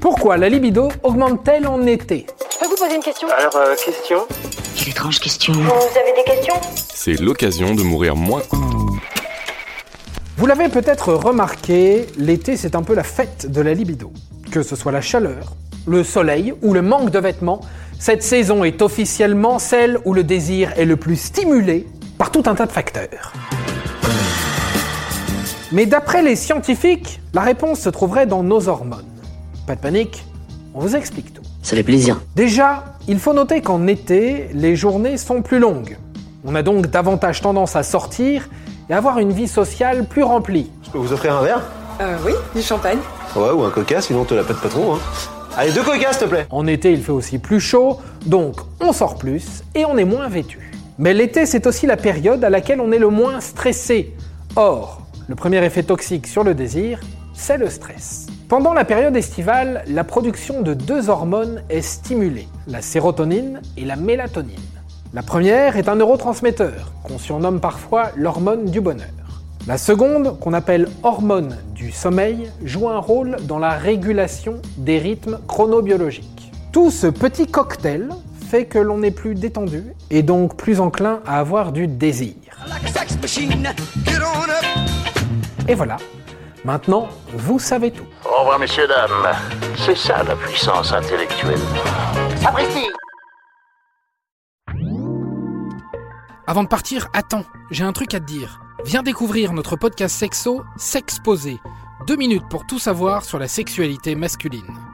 Pourquoi la libido augmente-t-elle en été Je peux vous poser une question Alors, euh, question Quelle étrange question. Vous avez des questions C'est l'occasion de mourir moins. Vous l'avez peut-être remarqué, l'été c'est un peu la fête de la libido. Que ce soit la chaleur, le soleil ou le manque de vêtements, cette saison est officiellement celle où le désir est le plus stimulé par tout un tas de facteurs. Mais d'après les scientifiques, la réponse se trouverait dans nos hormones. Pas de panique, on vous explique tout. Ça fait plaisir. Déjà, il faut noter qu'en été, les journées sont plus longues. On a donc davantage tendance à sortir et avoir une vie sociale plus remplie. Je peux vous offrir un verre? Euh, oui, du champagne. Ouais, ou un coca, sinon on te la pète pas trop. Hein. Allez, deux coca, s'il te plaît En été, il fait aussi plus chaud, donc on sort plus et on est moins vêtu. Mais l'été, c'est aussi la période à laquelle on est le moins stressé. Or, le premier effet toxique sur le désir, c'est le stress. Pendant la période estivale, la production de deux hormones est stimulée, la sérotonine et la mélatonine. La première est un neurotransmetteur, qu'on surnomme parfois l'hormone du bonheur. La seconde, qu'on appelle hormone du sommeil, joue un rôle dans la régulation des rythmes chronobiologiques. Tout ce petit cocktail fait que l'on est plus détendu et donc plus enclin à avoir du désir. Et voilà, maintenant vous savez tout. Au revoir, messieurs, dames. C'est ça la puissance intellectuelle. Avant de partir, attends, j'ai un truc à te dire. Viens découvrir notre podcast sexo, S'exposer. Deux minutes pour tout savoir sur la sexualité masculine.